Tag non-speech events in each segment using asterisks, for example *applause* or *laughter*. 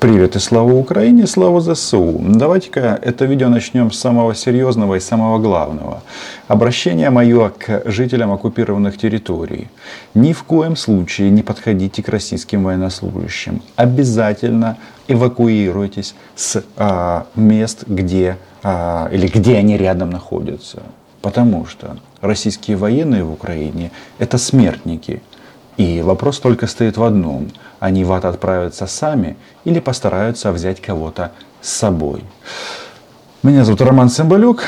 Привет и слава Украине, слава ЗСУ. Давайте-ка это видео начнем с самого серьезного и самого главного. Обращение мое к жителям оккупированных территорий. Ни в коем случае не подходите к российским военнослужащим. Обязательно эвакуируйтесь с а, мест, где а, или где они рядом находятся. Потому что российские военные в Украине это смертники. И вопрос только стоит в одном. Они в ад отправятся сами или постараются взять кого-то с собой. Меня зовут Роман Цымбалюк.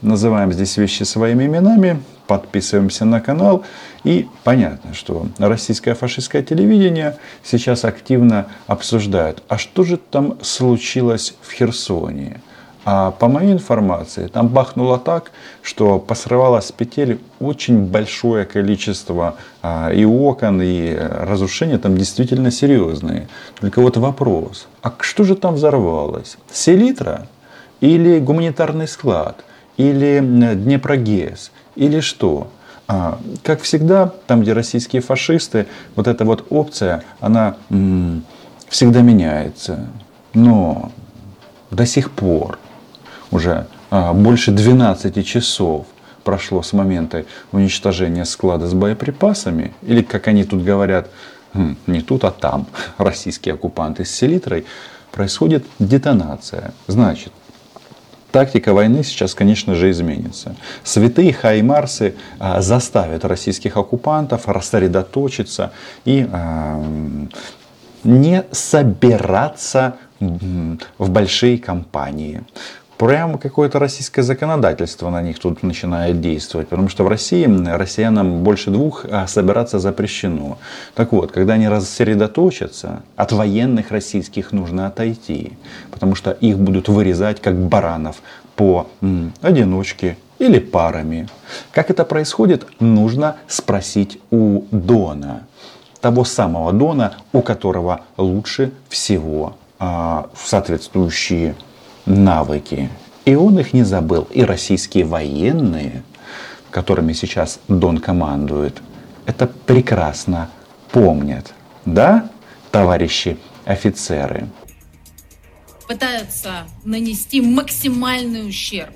Называем здесь вещи своими именами. Подписываемся на канал. И понятно, что российское фашистское телевидение сейчас активно обсуждает, а что же там случилось в Херсоне. А по моей информации, там бахнуло так, что посрывалось с петель очень большое количество а, и окон, и разрушения там действительно серьезные. Только вот вопрос, а что же там взорвалось? Селитра? Или гуманитарный склад? Или Днепрогез? Или что? А, как всегда, там, где российские фашисты, вот эта вот опция, она м- всегда меняется. Но до сих пор уже а, больше 12 часов прошло с момента уничтожения склада с боеприпасами, или, как они тут говорят, хм, не тут, а там, *laughs* российские оккупанты с селитрой, происходит детонация. Значит, тактика войны сейчас, конечно же, изменится. Святые хаймарсы а, заставят российских оккупантов рассредоточиться и а, не собираться в большие компании прямо какое-то российское законодательство на них тут начинает действовать. Потому что в России россиянам больше двух а собираться запрещено. Так вот, когда они рассредоточатся, от военных российских нужно отойти. Потому что их будут вырезать как баранов по м, одиночке или парами. Как это происходит, нужно спросить у Дона. Того самого Дона, у которого лучше всего а, соответствующие навыки. И он их не забыл. И российские военные, которыми сейчас Дон командует, это прекрасно помнят. Да, товарищи офицеры? Пытаются нанести максимальный ущерб.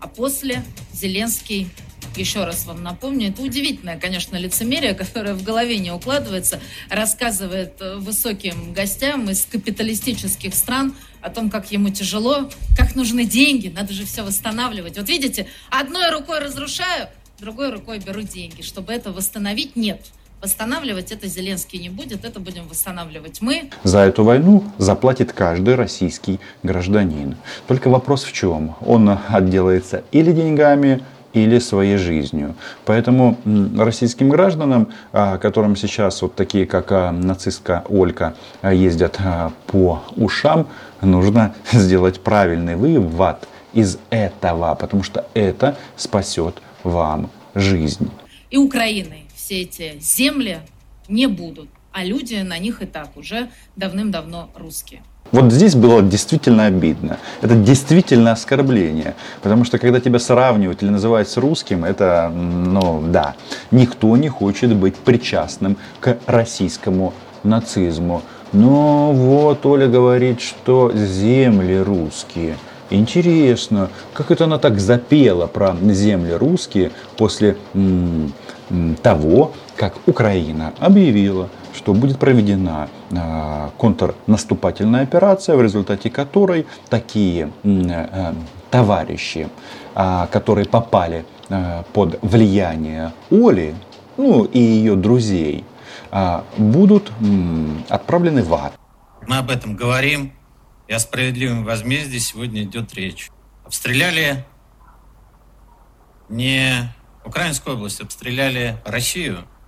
А после Зеленский еще раз вам напомню, это удивительное, конечно, лицемерие, *laughs* которое в голове не укладывается, рассказывает э, высоким гостям из капиталистических стран о том, как ему тяжело, как нужны деньги, надо же все восстанавливать. Вот видите, одной рукой разрушаю, другой рукой беру деньги. Чтобы это восстановить, нет. Восстанавливать это Зеленский не будет, это будем восстанавливать мы. За эту войну заплатит каждый российский гражданин. Только вопрос в чем? Он отделается или деньгами, или своей жизнью. Поэтому российским гражданам, а, которым сейчас вот такие, как а, нацистка Олька, а, ездят по ушам, нужно *laughs* сделать правильный вывод из этого, потому что это спасет вам жизнь. И Украины все эти земли не будут, а люди на них и так уже давным-давно русские. Вот здесь было действительно обидно. Это действительно оскорбление. Потому что когда тебя сравнивают или называют с русским, это, ну да, никто не хочет быть причастным к российскому нацизму. Но вот Оля говорит, что земли русские. Интересно, как это она так запела про земли русские после м- того, как Украина объявила, что будет проведена контрнаступательная операция, в результате которой такие э, товарищи, а, которые попали э, под влияние Оли, ну и ее друзей, а, будут отправлены в ад. Мы об этом говорим, и о справедливом возмездии сегодня идет речь. Обстреляли не Украинскую область, обстреляли Россию –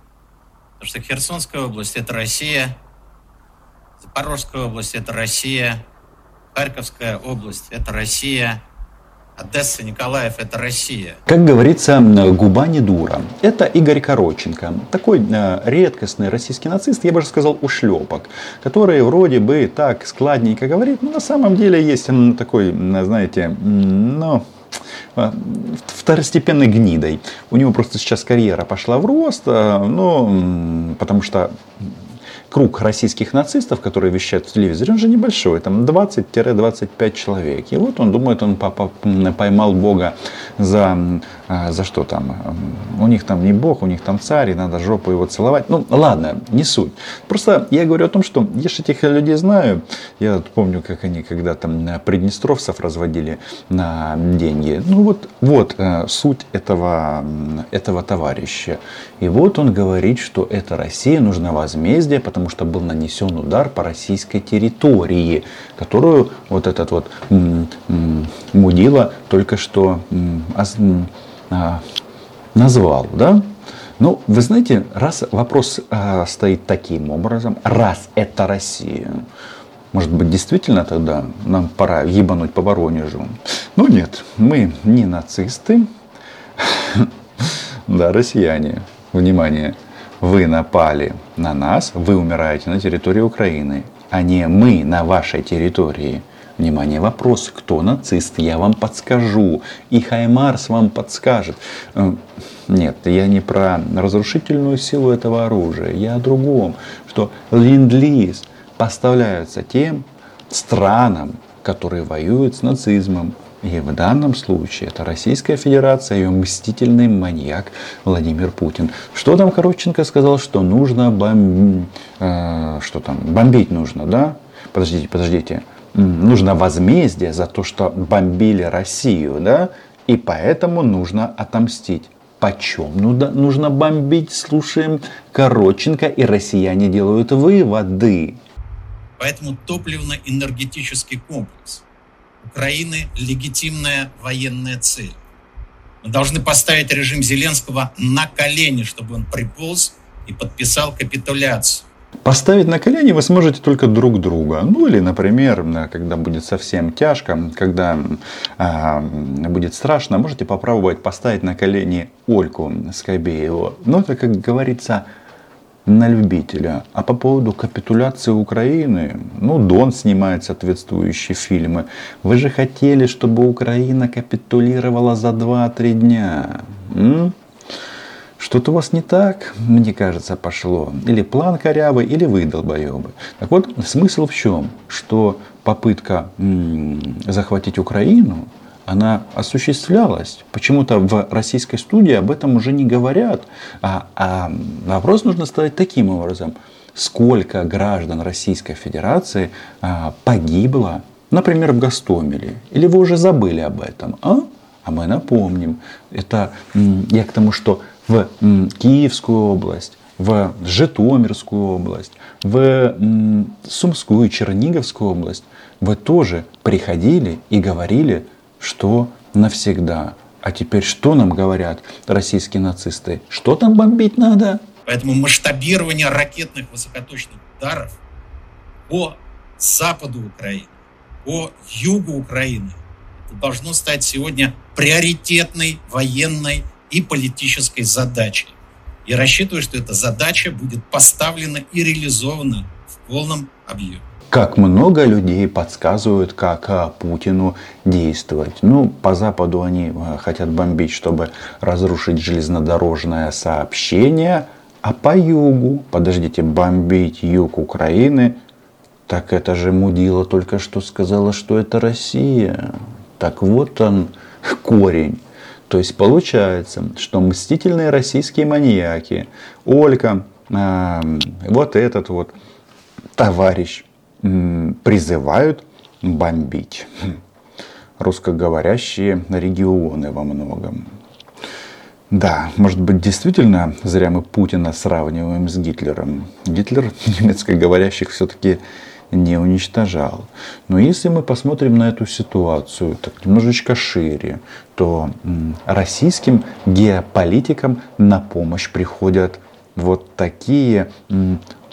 Потому что Херсонская область – это Россия, Запорожская область – это Россия, Харьковская область – это Россия, Одесса, Николаев – это Россия. Как говорится, губа не дура. Это Игорь Короченко. Такой э, редкостный российский нацист, я бы же сказал, ушлепок, который вроде бы так складненько говорит, но на самом деле есть такой, знаете, ну, Э, второстепенной гнидой. У него просто сейчас карьера пошла в рост, э, ну, потому что круг российских нацистов, которые вещают в телевизоре, он же небольшой, там 20-25 человек. И вот он думает, он поймал Бога за, а, за что там? У них там не Бог, у них там царь, и надо жопу его целовать. Ну, ладно, не суть. Просто я говорю о том, что я же этих людей знаю. Я помню, как они когда там приднестровцев разводили на деньги. Ну, вот, вот э, суть этого, этого товарища. И вот он говорит, что это Россия, нужно возмездие, потому что был нанесен удар по российской территории, которую вот этот вот мудила только что а, назвал, да? Ну, вы знаете, раз вопрос э, стоит таким образом, раз это Россия, может быть, действительно тогда нам пора ебануть по Воронежу? Ну нет, мы не нацисты, *laughs* да, россияне. Внимание, вы напали на нас, вы умираете на территории Украины, а не мы на вашей территории. Внимание, вопрос, кто нацист, я вам подскажу. И Хаймарс вам подскажет. Э, нет, я не про разрушительную силу этого оружия, я о другом, что ленд-лиз поставляются тем странам, которые воюют с нацизмом. И в данном случае это Российская Федерация, ее мстительный маньяк Владимир Путин. Что там Коробченко сказал, что нужно бом... э, что там, бомбить нужно, да? Подождите, подождите. Нужно возмездие за то, что бомбили Россию, да? И поэтому нужно отомстить. Почем нужно бомбить? Слушаем Короченко, и россияне делают выводы. Поэтому топливно-энергетический комплекс Украины – легитимная военная цель. Мы должны поставить режим Зеленского на колени, чтобы он приполз и подписал капитуляцию. Поставить на колени вы сможете только друг друга. Ну или, например, когда будет совсем тяжко, когда э, будет страшно, можете попробовать поставить на колени Ольку Скобееву. Но это, как говорится, на любителя. А по поводу капитуляции Украины, ну, Дон снимает соответствующие фильмы. Вы же хотели, чтобы Украина капитулировала за 2-3 дня. Что-то у вас не так, мне кажется, пошло. Или план корявый, или вы долбоебы. Так вот, смысл в чем? Что попытка м- захватить Украину она осуществлялась. Почему-то в российской студии об этом уже не говорят. А, а вопрос нужно ставить таким образом. Сколько граждан Российской Федерации а, погибло, например, в Гастомеле? Или вы уже забыли об этом? А? А мы напомним. Это я к тому, что в Киевскую область, в Житомирскую область, в Сумскую и Черниговскую область вы тоже приходили и говорили что навсегда. А теперь что нам говорят российские нацисты? Что там бомбить надо? Поэтому масштабирование ракетных высокоточных ударов по западу Украины, по югу Украины должно стать сегодня приоритетной военной и политической задачей. Я рассчитываю, что эта задача будет поставлена и реализована в полном объеме как много людей подсказывают, как а, Путину действовать. Ну, по Западу они а, хотят бомбить, чтобы разрушить железнодорожное сообщение, а по югу, подождите, бомбить юг Украины, так это же Мудила только что сказала, что это Россия. Так вот он, *laughs* корень. То есть получается, что мстительные российские маньяки, Олька, э, вот этот вот товарищ, призывают бомбить русскоговорящие регионы во многом. Да, может быть, действительно зря мы Путина сравниваем с Гитлером. Гитлер немецкоговорящих все-таки не уничтожал. Но если мы посмотрим на эту ситуацию так немножечко шире, то российским геополитикам на помощь приходят вот такие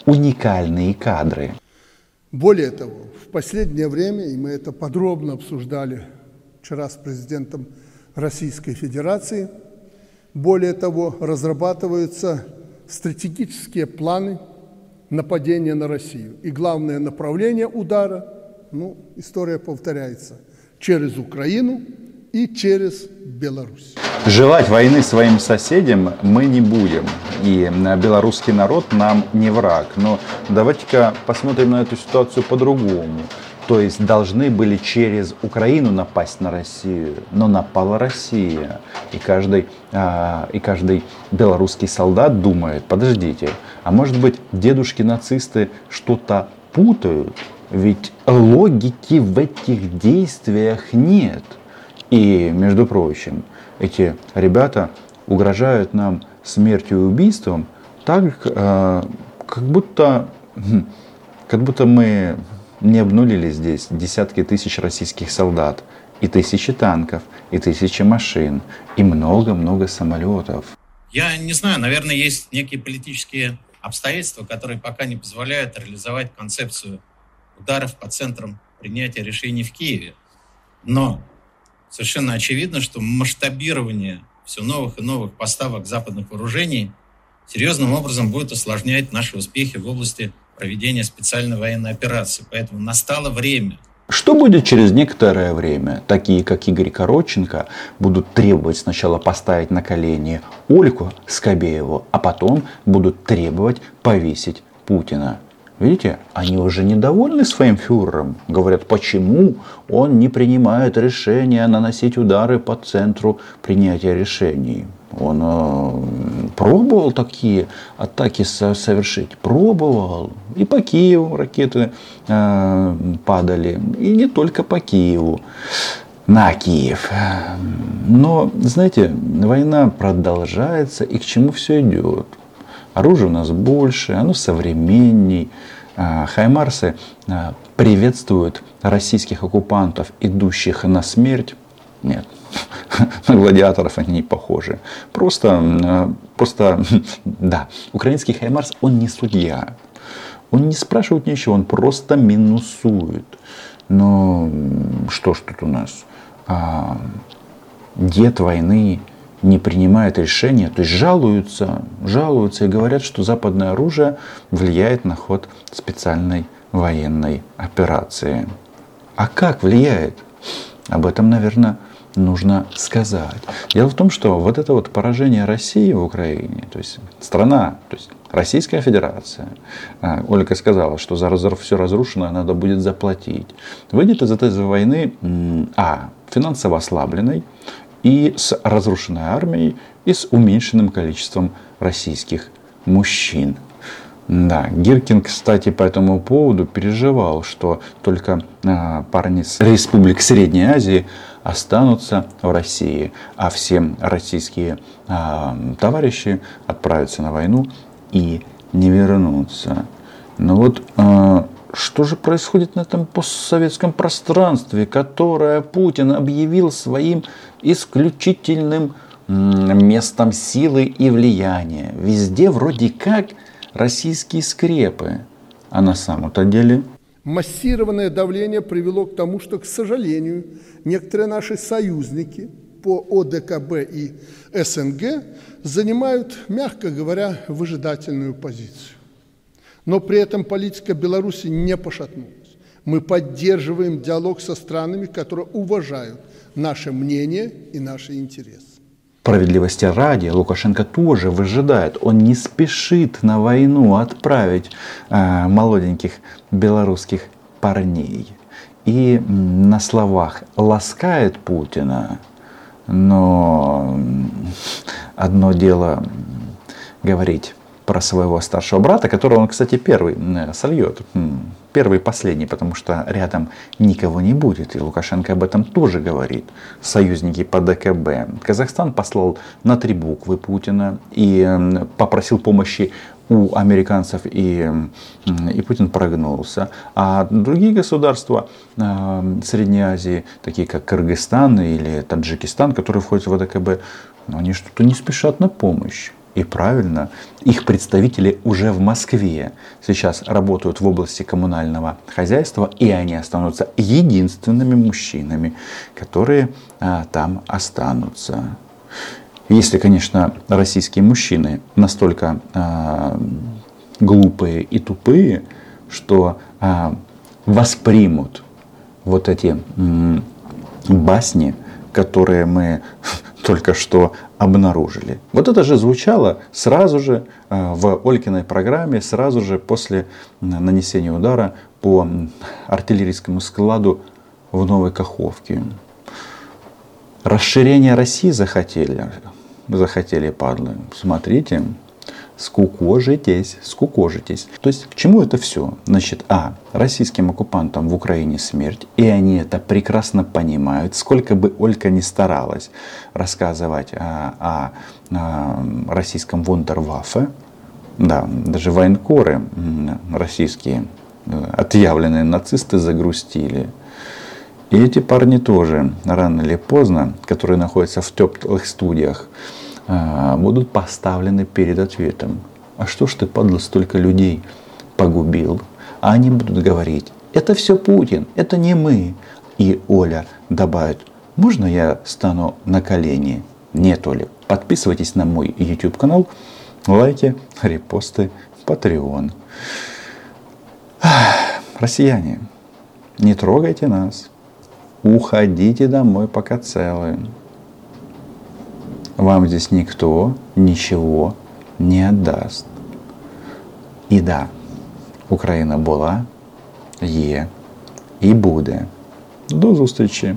уникальные кадры. Более того, в последнее время, и мы это подробно обсуждали вчера с президентом Российской Федерации, более того, разрабатываются стратегические планы нападения на Россию. И главное направление удара, ну, история повторяется, через Украину и через Беларусь. Желать войны своим соседям мы не будем. И белорусский народ нам не враг. Но давайте-ка посмотрим на эту ситуацию по-другому. То есть должны были через Украину напасть на Россию, но напала Россия. И каждый, а, и каждый белорусский солдат думает, подождите, а может быть дедушки-нацисты что-то путают? Ведь логики в этих действиях нет. И, между прочим, эти ребята угрожают нам смертью и убийством так, э, как будто, хм, как будто мы не обнулили здесь десятки тысяч российских солдат, и тысячи танков, и тысячи машин, и много-много самолетов. Я не знаю, наверное, есть некие политические обстоятельства, которые пока не позволяют реализовать концепцию ударов по центрам принятия решений в Киеве. Но совершенно очевидно, что масштабирование все новых и новых поставок западных вооружений серьезным образом будет осложнять наши успехи в области проведения специальной военной операции. Поэтому настало время что будет через некоторое время? Такие, как Игорь Короченко, будут требовать сначала поставить на колени Ольку Скобееву, а потом будут требовать повесить Путина. Видите, они уже недовольны своим фюрером. Говорят, почему он не принимает решения наносить удары по центру принятия решений. Он э, пробовал такие атаки совершить, пробовал. И по Киеву ракеты э, падали, и не только по Киеву, на Киев. Но, знаете, война продолжается, и к чему все идет? Оружие у нас больше, оно современней. Э, Хаймарсы э, приветствуют российских оккупантов, идущих на смерть. Нет, *laughs* на гладиаторов они не похожи. Просто, э, просто, *laughs* да, украинский Хаймарс, он не судья. Он не спрашивает ничего, он просто минусует. Но что ж тут у нас? А, дед войны не принимает решения, то есть жалуются, жалуются и говорят, что западное оружие влияет на ход специальной военной операции. А как влияет? Об этом, наверное, нужно сказать. Дело в том, что вот это вот поражение России в Украине, то есть страна, то есть Российская Федерация, а, Ольга сказала, что за все разрушенное надо будет заплатить, выйдет из этой войны, а, финансово ослабленной, и с разрушенной армией, и с уменьшенным количеством российских мужчин. Да, Гиркин, кстати, по этому поводу переживал, что только а, парни с республик Средней Азии останутся в России, а все российские а, товарищи отправятся на войну и не вернутся. Но ну вот а, что же происходит на этом постсоветском пространстве, которое Путин объявил своим исключительным местом силы и влияния? Везде вроде как российские скрепы, а на самом-то деле Массированное давление привело к тому, что, к сожалению, некоторые наши союзники по ОДКБ и СНГ занимают, мягко говоря, выжидательную позицию. Но при этом политика Беларуси не пошатнулась. Мы поддерживаем диалог со странами, которые уважают наше мнение и наши интересы. Справедливости ради, Лукашенко тоже выжидает. Он не спешит на войну отправить э, молоденьких белорусских парней. И на словах ласкает Путина, но одно дело говорить про своего старшего брата, которого он, кстати, первый сольет. Первый и последний, потому что рядом никого не будет. И Лукашенко об этом тоже говорит. Союзники по ДКБ. Казахстан послал на три буквы Путина и попросил помощи у американцев, и, и Путин прогнулся. А другие государства э, Средней Азии, такие как Кыргызстан или Таджикистан, которые входят в АДКБ, они что-то не спешат на помощь. И правильно, их представители уже в Москве сейчас работают в области коммунального хозяйства, и они останутся единственными мужчинами, которые а, там останутся. Если, конечно, российские мужчины настолько а, глупые и тупые, что а, воспримут вот эти м, басни которые мы только что обнаружили. Вот это же звучало сразу же э, в Олькиной программе, сразу же после нанесения удара по артиллерийскому складу в Новой Каховке. Расширение России захотели, захотели падлы. Смотрите, скукожитесь, скукожитесь. То есть к чему это все? Значит, а, российским оккупантам в Украине смерть, и они это прекрасно понимают, сколько бы Олька ни старалась рассказывать о, о, о российском вундерваффе, да, даже военкоры российские, э, отъявленные нацисты загрустили. И эти парни тоже, рано или поздно, которые находятся в теплых студиях, будут поставлены перед ответом. А что ж ты, падла, столько людей погубил? А они будут говорить, это все Путин, это не мы. И Оля добавит, можно я стану на колени? Нет, Оля, подписывайтесь на мой YouTube канал, лайки, репосты, Patreon. Россияне, не трогайте нас. Уходите домой, пока целые Вам здесь никто ничего не отдаст. І да, Україна була, є і буде. До зустрічі!